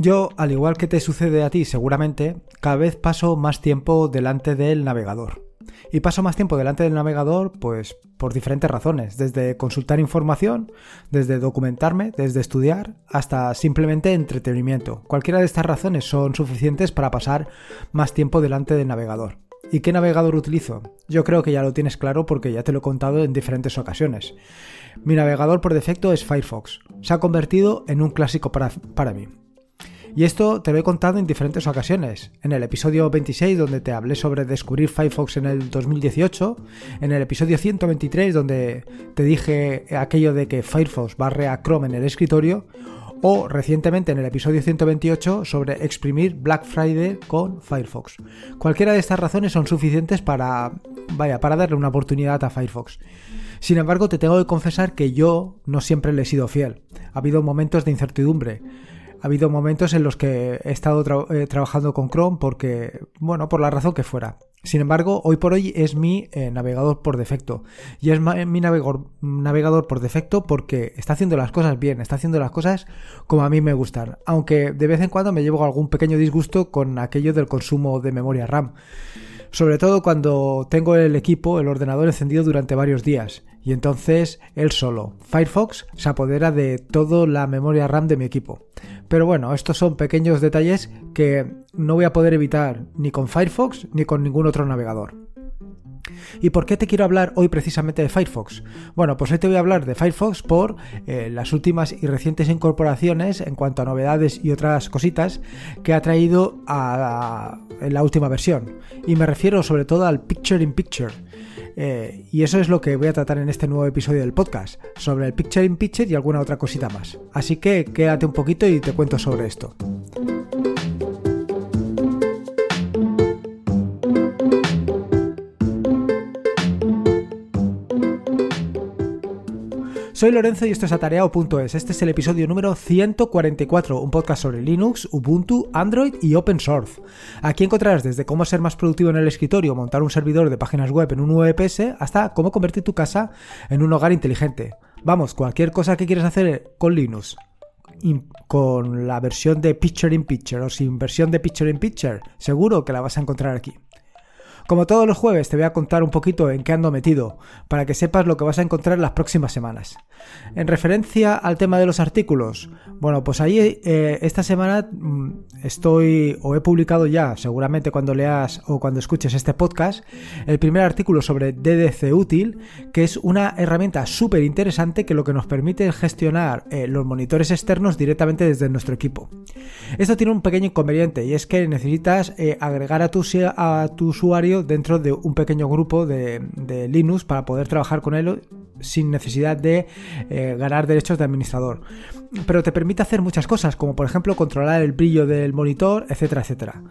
Yo, al igual que te sucede a ti seguramente, cada vez paso más tiempo delante del navegador. Y paso más tiempo delante del navegador, pues por diferentes razones, desde consultar información, desde documentarme, desde estudiar, hasta simplemente entretenimiento. Cualquiera de estas razones son suficientes para pasar más tiempo delante del navegador. ¿Y qué navegador utilizo? Yo creo que ya lo tienes claro porque ya te lo he contado en diferentes ocasiones. Mi navegador por defecto es Firefox. Se ha convertido en un clásico para, para mí. Y esto te lo he contado en diferentes ocasiones. En el episodio 26 donde te hablé sobre descubrir Firefox en el 2018, en el episodio 123 donde te dije aquello de que Firefox barre a Chrome en el escritorio, o recientemente en el episodio 128 sobre exprimir Black Friday con Firefox. Cualquiera de estas razones son suficientes para, vaya, para darle una oportunidad a Firefox. Sin embargo, te tengo que confesar que yo no siempre le he sido fiel. Ha habido momentos de incertidumbre. Ha habido momentos en los que he estado eh, trabajando con Chrome porque, bueno, por la razón que fuera. Sin embargo, hoy por hoy es mi eh, navegador por defecto. Y es mi navegador, navegador por defecto porque está haciendo las cosas bien, está haciendo las cosas como a mí me gustan. Aunque de vez en cuando me llevo algún pequeño disgusto con aquello del consumo de memoria RAM. Sobre todo cuando tengo el equipo, el ordenador encendido durante varios días. Y entonces él solo, Firefox, se apodera de toda la memoria RAM de mi equipo. Pero bueno, estos son pequeños detalles que no voy a poder evitar ni con Firefox ni con ningún otro navegador. ¿Y por qué te quiero hablar hoy precisamente de Firefox? Bueno, pues hoy te voy a hablar de Firefox por eh, las últimas y recientes incorporaciones en cuanto a novedades y otras cositas que ha traído a, en la última versión. Y me refiero sobre todo al Picture in Picture. Eh, y eso es lo que voy a tratar en este nuevo episodio del podcast, sobre el Picture in Picture y alguna otra cosita más. Así que quédate un poquito y te cuento sobre esto. Soy Lorenzo y esto es atareado.es. Este es el episodio número 144, un podcast sobre Linux, Ubuntu, Android y Open Source. Aquí encontrarás desde cómo ser más productivo en el escritorio, montar un servidor de páginas web en un VPS, hasta cómo convertir tu casa en un hogar inteligente. Vamos, cualquier cosa que quieras hacer con Linux, con la versión de Picture in Picture o sin versión de Picture in Picture, seguro que la vas a encontrar aquí. Como todos los jueves te voy a contar un poquito en qué ando metido, para que sepas lo que vas a encontrar en las próximas semanas. En referencia al tema de los artículos, bueno, pues ahí eh, esta semana mm, estoy o he publicado ya, seguramente cuando leas o cuando escuches este podcast, el primer artículo sobre DDC Útil, que es una herramienta súper interesante que lo que nos permite es gestionar eh, los monitores externos directamente desde nuestro equipo. Esto tiene un pequeño inconveniente y es que necesitas eh, agregar a tu, a tu usuario dentro de un pequeño grupo de, Linux para poder trabajar con él sin necesidad de eh, ganar derechos de administrador. Pero te permite hacer muchas cosas, como por ejemplo controlar el brillo del monitor, etcétera, etcétera.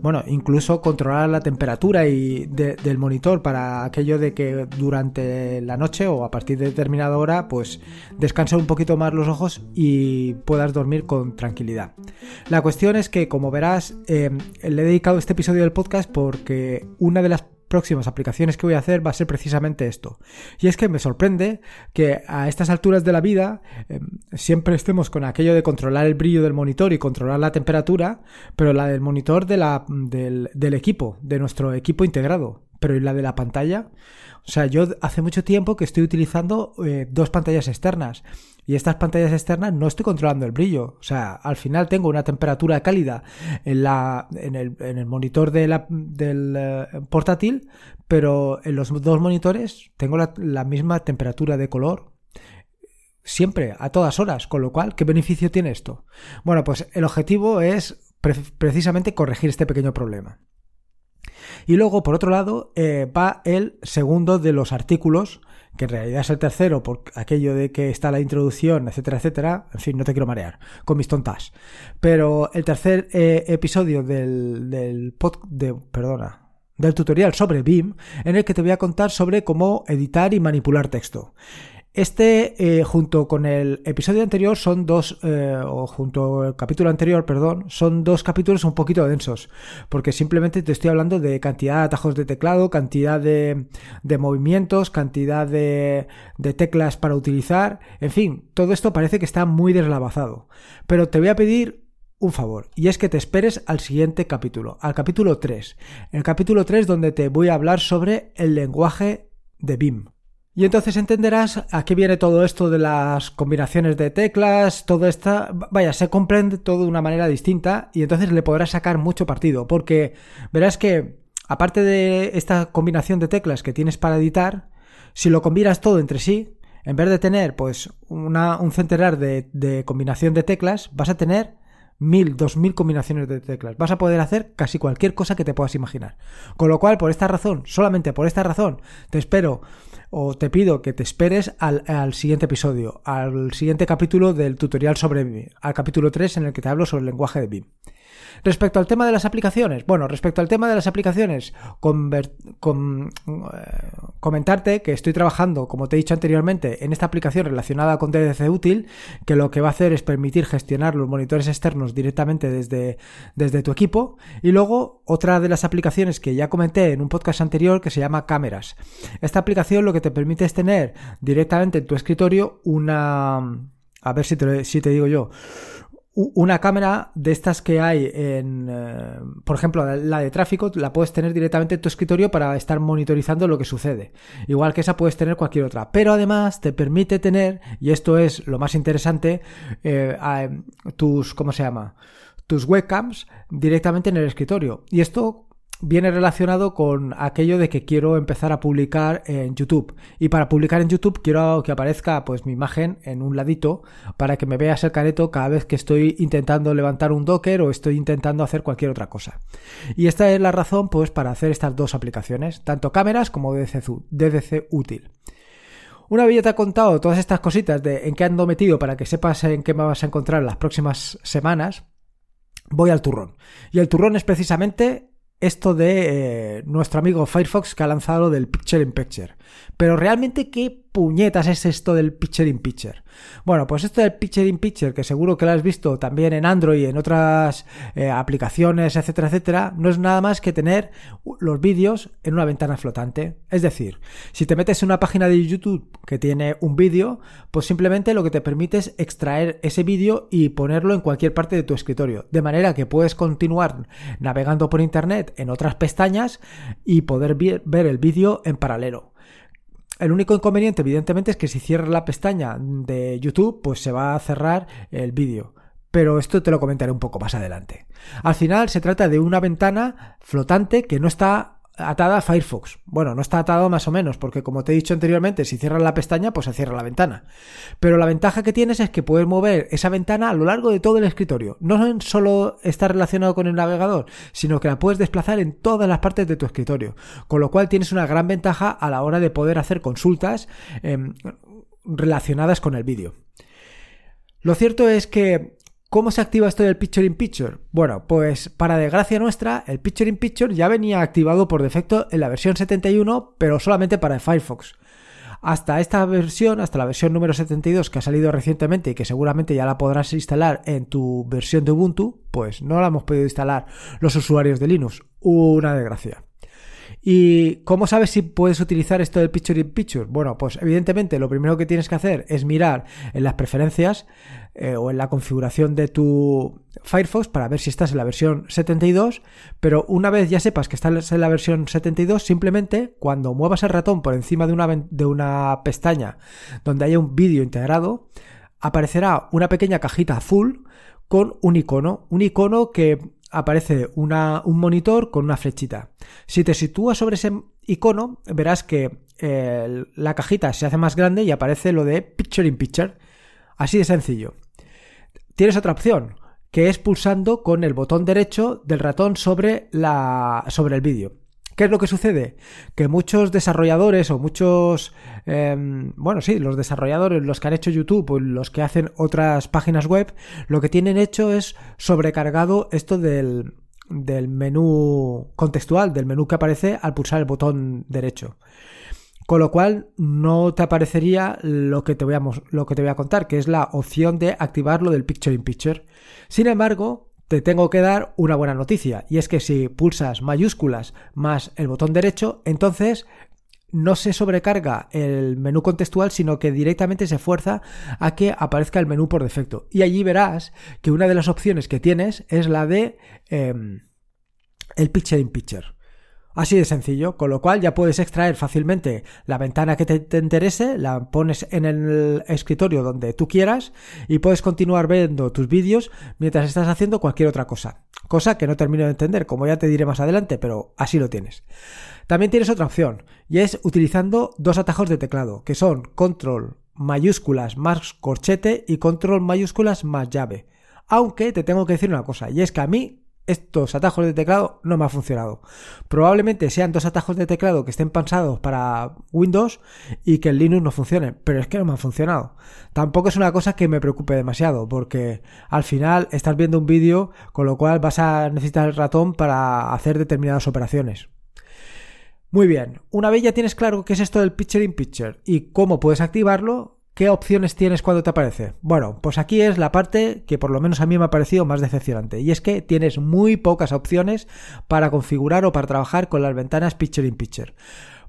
Bueno, incluso controlar la temperatura y del monitor para aquello de que durante la noche o a partir de determinada hora, pues descanse un poquito más los ojos y puedas dormir con tranquilidad. La cuestión es que, como verás, eh, le he dedicado este episodio del podcast porque una de las próximas aplicaciones que voy a hacer va a ser precisamente esto. Y es que me sorprende que a estas alturas de la vida em, siempre estemos con aquello de controlar el brillo del monitor y controlar la temperatura, pero la del monitor del equipo, de nuestro equipo integrado. Pero ¿y la de la pantalla? O sea, yo hace mucho tiempo que estoy utilizando eh, dos pantallas externas y estas pantallas externas no estoy controlando el brillo. O sea, al final tengo una temperatura cálida en, la, en, el, en el monitor del eh, portátil, pero en los dos monitores tengo la, la misma temperatura de color siempre, a todas horas, con lo cual, ¿qué beneficio tiene esto? Bueno, pues el objetivo es precisamente corregir este pequeño problema. Y luego, por otro lado, eh, va el segundo de los artículos, que en realidad es el tercero, por aquello de que está la introducción, etcétera, etcétera. En fin, no te quiero marear con mis tontas. Pero el tercer eh, episodio del, del de, perdona, del tutorial sobre BIM, en el que te voy a contar sobre cómo editar y manipular texto. Este, eh, junto con el episodio anterior, son dos, eh, o junto al capítulo anterior, perdón, son dos capítulos un poquito densos, porque simplemente te estoy hablando de cantidad de atajos de teclado, cantidad de, de movimientos, cantidad de, de teclas para utilizar, en fin, todo esto parece que está muy deslavazado. Pero te voy a pedir un favor, y es que te esperes al siguiente capítulo, al capítulo 3. El capítulo 3 donde te voy a hablar sobre el lenguaje de BIM. Y entonces entenderás a qué viene todo esto de las combinaciones de teclas, todo esto, vaya, se comprende todo de una manera distinta y entonces le podrás sacar mucho partido, porque verás que aparte de esta combinación de teclas que tienes para editar, si lo combinas todo entre sí, en vez de tener pues una, un centenar de, de combinación de teclas, vas a tener mil, dos mil combinaciones de teclas. Vas a poder hacer casi cualquier cosa que te puedas imaginar. Con lo cual, por esta razón, solamente por esta razón, te espero o te pido que te esperes al, siguiente episodio, al siguiente capítulo del tutorial sobre BIM, al capítulo 3 en el que te hablo sobre el lenguaje de BIM. Respecto al tema de las aplicaciones, bueno, respecto al tema de las aplicaciones, eh, comentarte que estoy trabajando, como te he dicho anteriormente, en esta aplicación relacionada con DDC Útil, que lo que va a hacer es permitir gestionar los monitores externos directamente desde, desde tu equipo. Y luego, otra de las aplicaciones que ya comenté en un podcast anterior que se llama Cámaras. Esta aplicación lo que te permite es tener directamente en tu escritorio una... A ver si te, si te digo yo una cámara de estas que hay en, eh, por ejemplo, la de tráfico, la puedes tener directamente en tu escritorio para estar monitorizando lo que sucede. Igual que esa puedes tener cualquier otra. Pero además te permite tener, y esto es lo más interesante, eh, tus, ¿cómo se llama? Tus webcams directamente en el escritorio. Y esto viene relacionado con aquello de que quiero empezar a publicar en YouTube. Y para publicar en YouTube quiero que aparezca pues mi imagen en un ladito para que me veas el careto cada vez que estoy intentando levantar un Docker o estoy intentando hacer cualquier otra cosa. Y esta es la razón pues para hacer estas dos aplicaciones, tanto cámaras como DDC, útil. Una vez ya te he contado todas estas cositas de en qué ando metido para que sepas en qué me vas a encontrar las próximas semanas, voy al turrón. Y el turrón es precisamente esto de eh, nuestro amigo Firefox que ha lanzado del Picture in Picture. Pero realmente, ¿qué puñetas es esto del Picture in Picture? Bueno, pues esto del Picture in Picture, que seguro que lo has visto también en Android y en otras eh, aplicaciones, etcétera, etcétera, no es nada más que tener los vídeos en una ventana flotante. Es decir, si te metes en una página de YouTube que tiene un vídeo, pues simplemente lo que te permite es extraer ese vídeo y ponerlo en cualquier parte de tu escritorio. De manera que puedes continuar navegando por Internet en otras pestañas y poder ver el vídeo en paralelo. El único inconveniente, evidentemente, es que si cierras la pestaña de YouTube, pues se va a cerrar el vídeo. Pero esto te lo comentaré un poco más adelante. Al final se trata de una ventana flotante que no está atada a Firefox. Bueno, no está atado más o menos, porque como te he dicho anteriormente, si cierras la pestaña, pues se cierra la ventana. Pero la ventaja que tienes es que puedes mover esa ventana a lo largo de todo el escritorio. No solo está relacionado con el navegador, sino que la puedes desplazar en todas las partes de tu escritorio. Con lo cual tienes una gran ventaja a la hora de poder hacer consultas em, relacionadas con el vídeo. Lo cierto es que ¿Cómo se activa esto del Picture in Picture? Bueno, pues para desgracia nuestra, el Picture in Picture ya venía activado por defecto en la versión 71, pero solamente para Firefox. Hasta esta versión, hasta la versión número 72 que ha salido recientemente y que seguramente ya la podrás instalar en tu versión de Ubuntu, pues no la hemos podido instalar los usuarios de Linux. Una desgracia. ¿Y cómo sabes si puedes utilizar esto del Picture in Picture? Bueno, pues evidentemente lo primero que tienes que hacer es mirar en las preferencias eh, o en la configuración de tu Firefox para ver si estás en la versión 72, pero una vez ya sepas que estás en la versión 72, simplemente cuando muevas el ratón por encima de una, de una pestaña donde haya un vídeo integrado, aparecerá una pequeña cajita azul con un icono, un icono que aparece una, un monitor con una flechita. Si te sitúas sobre ese icono, verás que eh, la cajita se hace más grande y aparece lo de Picture in Picture. Así de sencillo. Tienes otra opción, que es pulsando con el botón derecho del ratón sobre, la, sobre el vídeo. ¿Qué es lo que sucede? Que muchos desarrolladores o muchos, em, bueno, sí, los desarrolladores, los que han hecho YouTube o los que hacen otras páginas web, lo que tienen hecho es sobrecargado esto del, del menú contextual, del menú que aparece al pulsar el botón derecho. Con lo cual no te aparecería lo que te voy a, contar, que es la opción de activar lo del Picture in Picture. Sin embargo, te tengo que dar una buena noticia, y es que si pulsas mayúsculas más el botón derecho, entonces no se sobrecarga el menú contextual, sino que directamente se fuerza a que aparezca el menú por defecto. Y allí verás que una de las opciones que tienes es la de em, el Picture in Picture. Así de sencillo, con lo cual ya puedes extraer fácilmente la ventana que te, interese, la pones en el escritorio donde tú quieras y puedes continuar viendo tus vídeos mientras estás haciendo cualquier otra cosa. Cosa que no termino de entender, como ya te diré más adelante, pero así lo tienes. También tienes otra opción, y es utilizando dos atajos de teclado, que son control mayúsculas más corchete y control mayúsculas más llave. Aunque te tengo que decir una cosa, y es que a mí estos atajos de teclado no me ha funcionado. Probablemente sean dos atajos de teclado que estén pensados para Windows y que en Linux no funcionen, pero es que no me han funcionado. Tampoco es una cosa que me preocupe demasiado, porque al final estás viendo un vídeo, con lo cual vas a necesitar el ratón para hacer determinadas operaciones. Muy bien, una vez ya tienes claro qué es esto del Picture in Picture y cómo puedes activarlo, ¿Qué opciones tienes cuando te aparece? Bueno, pues aquí es la parte que por lo menos a mí me ha parecido más decepcionante. Y es que tienes muy pocas opciones para configurar o para trabajar con las ventanas Picture in Picture.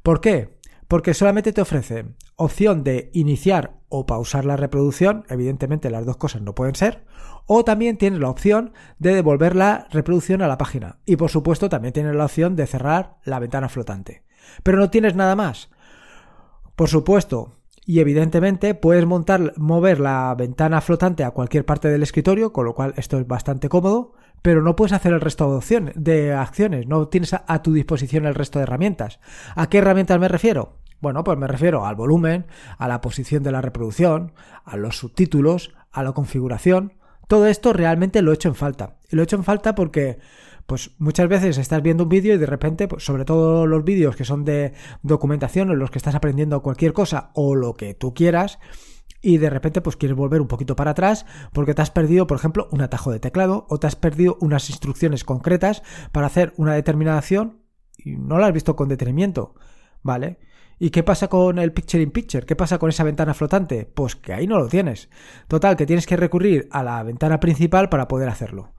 ¿Por qué? Porque solamente te ofrece opción de iniciar o pausar la reproducción, evidentemente las dos cosas no pueden ser, o también tienes la opción de devolver la reproducción a la página. Y por supuesto también tienes la opción de cerrar la ventana flotante. Pero no tienes nada más. Por supuesto, y evidentemente puedes montar, mover la ventana flotante a cualquier parte del escritorio, con lo cual esto es bastante cómodo, pero no puedes hacer el resto de, opciones, de acciones, no tienes a, a tu disposición el resto de herramientas. ¿A qué herramientas me refiero? Bueno, pues me refiero al volumen, a la posición de la reproducción, a los subtítulos, a la configuración. Todo esto realmente lo he hecho en falta. Y lo he hecho en falta porque pues muchas veces estás viendo un vídeo y de repente, pues sobre todo los vídeos que son de documentación en los que estás aprendiendo cualquier cosa o lo que tú quieras, y de repente pues quieres volver un poquito para atrás porque te has perdido, por ejemplo, un atajo de teclado o te has perdido unas instrucciones concretas para hacer una determinada acción y no la has visto con detenimiento, ¿vale? ¿Y qué pasa con el Picture in Picture? ¿Qué pasa con esa ventana flotante? Pues que ahí no lo tienes. Total, que tienes que recurrir a la ventana principal para poder hacerlo.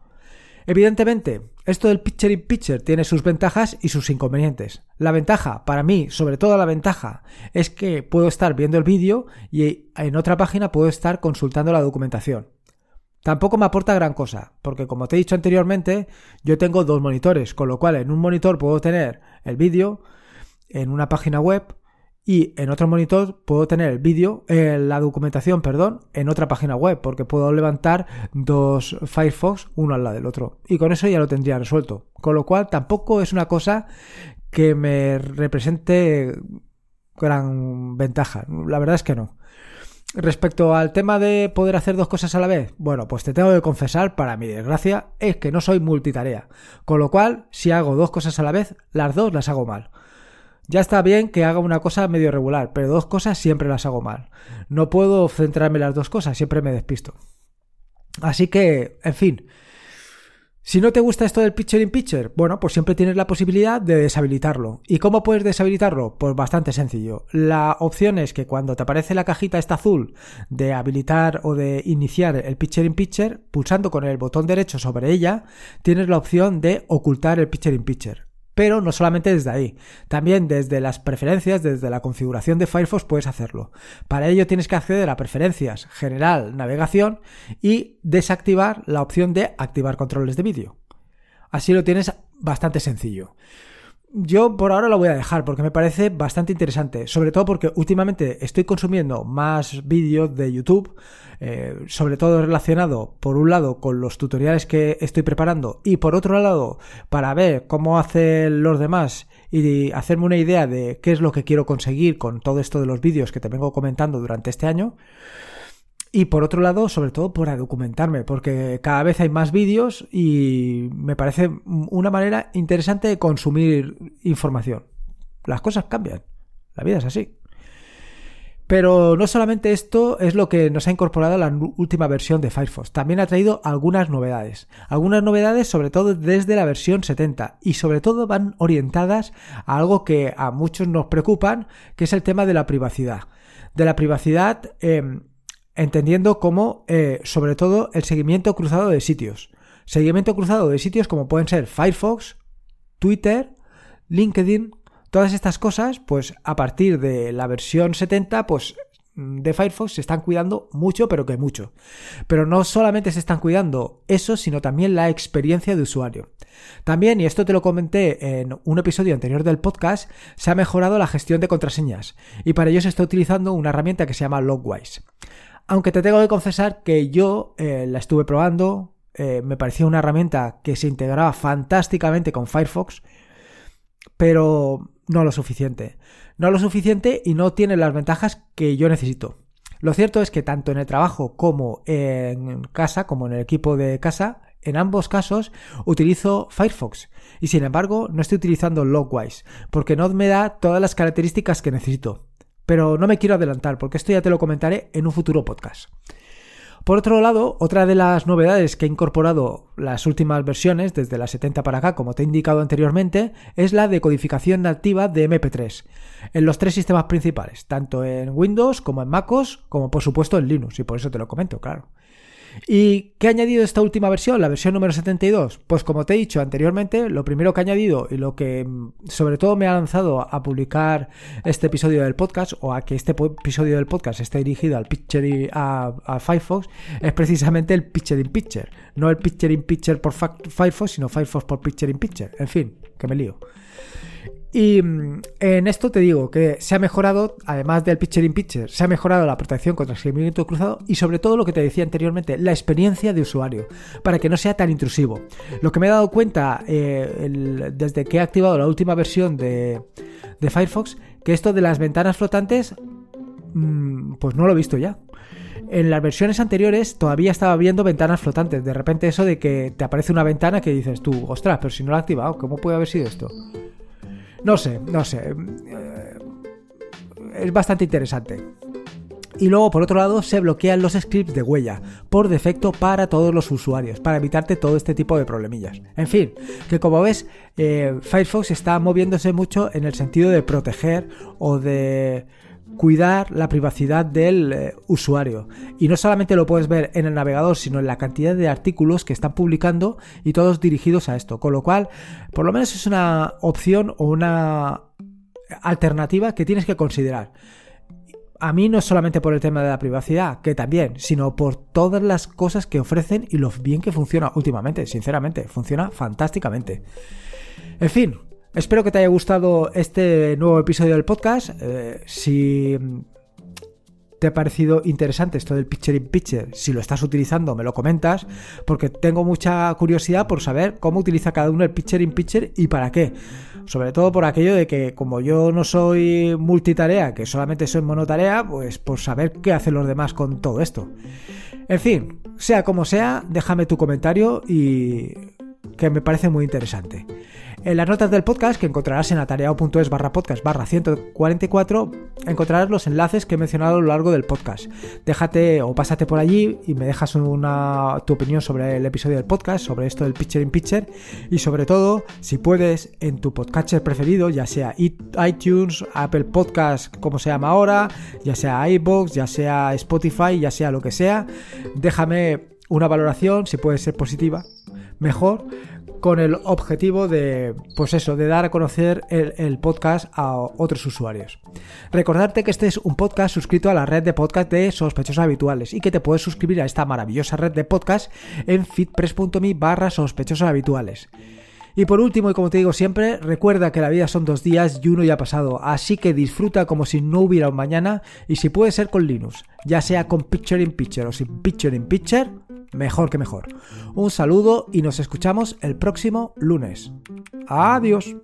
Evidentemente, esto del Picture in Picture tiene sus ventajas y sus inconvenientes. La ventaja, para mí, sobre todo la ventaja, es que puedo estar viendo el vídeo y en otra página puedo estar consultando la documentación. Tampoco me aporta gran cosa, porque como te he dicho anteriormente, yo tengo dos monitores, con lo cual en un monitor puedo tener el vídeo en una página web y en otro monitor puedo tener el vídeo, eh, la documentación, perdón, en otra página web, porque puedo levantar dos Firefox uno al lado del otro. Y con eso ya lo tendría resuelto. Con lo cual tampoco es una cosa que me represente gran ventaja. La verdad es que no. Respecto al tema de poder hacer dos cosas a la vez, bueno, pues te tengo que confesar, para mi desgracia, es que no soy multitarea. Con lo cual, si hago dos cosas a la vez, las dos las hago mal. Ya está bien que haga una cosa medio regular, pero dos cosas siempre las hago mal. No puedo centrarme en las dos cosas, siempre me despisto. Así que, en fin. Si no te gusta esto del Picture in Picture, bueno, pues siempre tienes la posibilidad de deshabilitarlo. ¿Y cómo puedes deshabilitarlo? Pues bastante sencillo. La opción es que cuando te aparece la cajita esta azul de habilitar o de iniciar el Picture in Picture, pulsando con el botón derecho sobre ella, tienes la opción de ocultar el Picture in Picture. Pero no solamente desde ahí, también desde las preferencias, desde la configuración de Firefox puedes hacerlo. Para ello tienes que acceder a preferencias, general, navegación y desactivar la opción de activar controles de vídeo. Así lo tienes bastante sencillo. Yo por ahora lo voy a dejar porque me parece bastante interesante, sobre todo porque últimamente estoy consumiendo más vídeos de YouTube, eh, sobre todo relacionado por un lado con los tutoriales que estoy preparando y por otro lado para ver cómo hacen los demás y hacerme una idea de qué es lo que quiero conseguir con todo esto de los vídeos que te vengo comentando durante este año. Y por otro lado, sobre todo para documentarme, porque cada vez hay más vídeos y me parece una manera interesante de consumir información. Las cosas cambian, la vida es así. Pero no solamente esto es lo que nos ha incorporado la última versión de Firefox, también ha traído algunas novedades. Algunas novedades sobre todo desde la versión 70 y sobre todo van orientadas a algo que a muchos nos preocupan, que es el tema de la privacidad. De la privacidad... Em, entendiendo como, eh, sobre todo, el seguimiento cruzado de sitios. Seguimiento cruzado de sitios como pueden ser Firefox, Twitter, LinkedIn, Todas estas cosas, pues a partir de la versión 70, pues de Firefox se están cuidando mucho, pero que mucho. Pero no solamente se están cuidando eso, sino también la experiencia de usuario. También, y esto te lo comenté en un episodio anterior del podcast, se ha mejorado la gestión de contraseñas y para ello se está utilizando una herramienta que se llama Logwise. Aunque te tengo que confesar que yo eh, la estuve probando, eh, me parecía una herramienta que se integraba fantásticamente con Firefox, pero no lo suficiente. No lo suficiente y no tiene las ventajas que yo necesito. Lo cierto es que tanto en el trabajo como en casa, como en el equipo de casa, en ambos casos utilizo Firefox y sin embargo no estoy utilizando Logwise porque no me da todas las características que necesito. Pero no me quiero adelantar porque esto ya te lo comentaré en un futuro podcast. Por otro lado, otra de las novedades que ha incorporado las últimas versiones, desde la 70 para acá, como te he indicado anteriormente, es la decodificación nativa de MP3 en los tres sistemas principales, tanto en Windows como en MacOS, como por supuesto en Linux, y por eso te lo comento, claro. ¿Y qué ha añadido esta última versión, la versión número 72? Pues como te he dicho anteriormente, lo primero que ha añadido y lo que mm, sobre todo me ha lanzado a publicar este episodio del podcast o a que este episodio del podcast esté dirigido al picture a, a Firefox es precisamente el Picture in Picture. No el Picture in Picture por Firefox, sino Firefox por Picture in Picture. En fin, que me lío. Y mm, en esto te digo que se ha mejorado, además del Picture in Picture, se ha mejorado la protección contra el seguimiento cruzado y sobre todo lo que te decía anteriormente, la experiencia de usuario, para que no sea tan intrusivo. Lo que me he dado cuenta eh, desde que he activado la última versión de, Firefox, que esto de las ventanas flotantes, mm, pues no lo he visto ya. En las versiones anteriores todavía estaba viendo ventanas flotantes. De repente eso de que te aparece una ventana que dices tú, ostras, pero si no lo he activado, ¿cómo puede haber sido esto? No sé, no sé. Eh, es bastante interesante. Y luego, por otro lado, se bloquean los scripts de huella por defecto para todos los usuarios, para evitarte todo este tipo de problemillas. En fin, que como ves, eh, Firefox está moviéndose mucho en el sentido de proteger o de cuidar la privacidad del eh, usuario. Y no solamente lo puedes ver en el navegador, sino en la cantidad de artículos que están publicando y todos dirigidos a esto. Con lo cual, por lo menos es una opción o una alternativa que tienes que considerar. A mí no solamente por el tema de la privacidad, que también, sino por todas las cosas que ofrecen y lo bien que funciona últimamente. Sinceramente, funciona fantásticamente. En fin, Espero que te haya gustado este nuevo episodio del podcast. Eh, si te ha parecido interesante esto del Picture in Picture, si lo estás utilizando, me lo comentas, porque tengo mucha curiosidad por saber cómo utiliza cada uno el Picture in Picture y para qué. Sobre todo por aquello de que como yo no soy multitarea, que solamente soy monotarea, pues por saber qué hacen los demás con todo esto. En fin, sea como sea, déjame tu comentario y que me parece muy interesante. En las notas del podcast, que encontrarás en atareado.es barra podcast barra 144, encontrarás los enlaces que he mencionado a lo largo del podcast. Déjate o pásate por allí y me dejas una, tu opinión sobre el episodio del podcast, sobre esto del Pitcher in Pitcher y sobre todo, si puedes, en tu podcatcher preferido, ya sea iTunes, Apple Podcast, como se llama ahora, ya sea iBox, ya sea Spotify, ya sea lo que sea, déjame una valoración, si puede ser positiva, mejor con el objetivo de, pues eso, de dar a conocer el, podcast a otros usuarios. Recordarte que este es un podcast suscrito a la red de podcast de sospechosos habituales y que te puedes suscribir a esta maravillosa red de podcast en fitpress.me barra sospechosos habituales. Y por último, y como te digo siempre, recuerda que la vida son dos días y uno ya ha pasado, así que disfruta como si no hubiera un mañana y si puede ser con Linux, ya sea con Picture in Picture o sin Picture in Picture, mejor que mejor. Un saludo y nos escuchamos el próximo lunes. Adiós.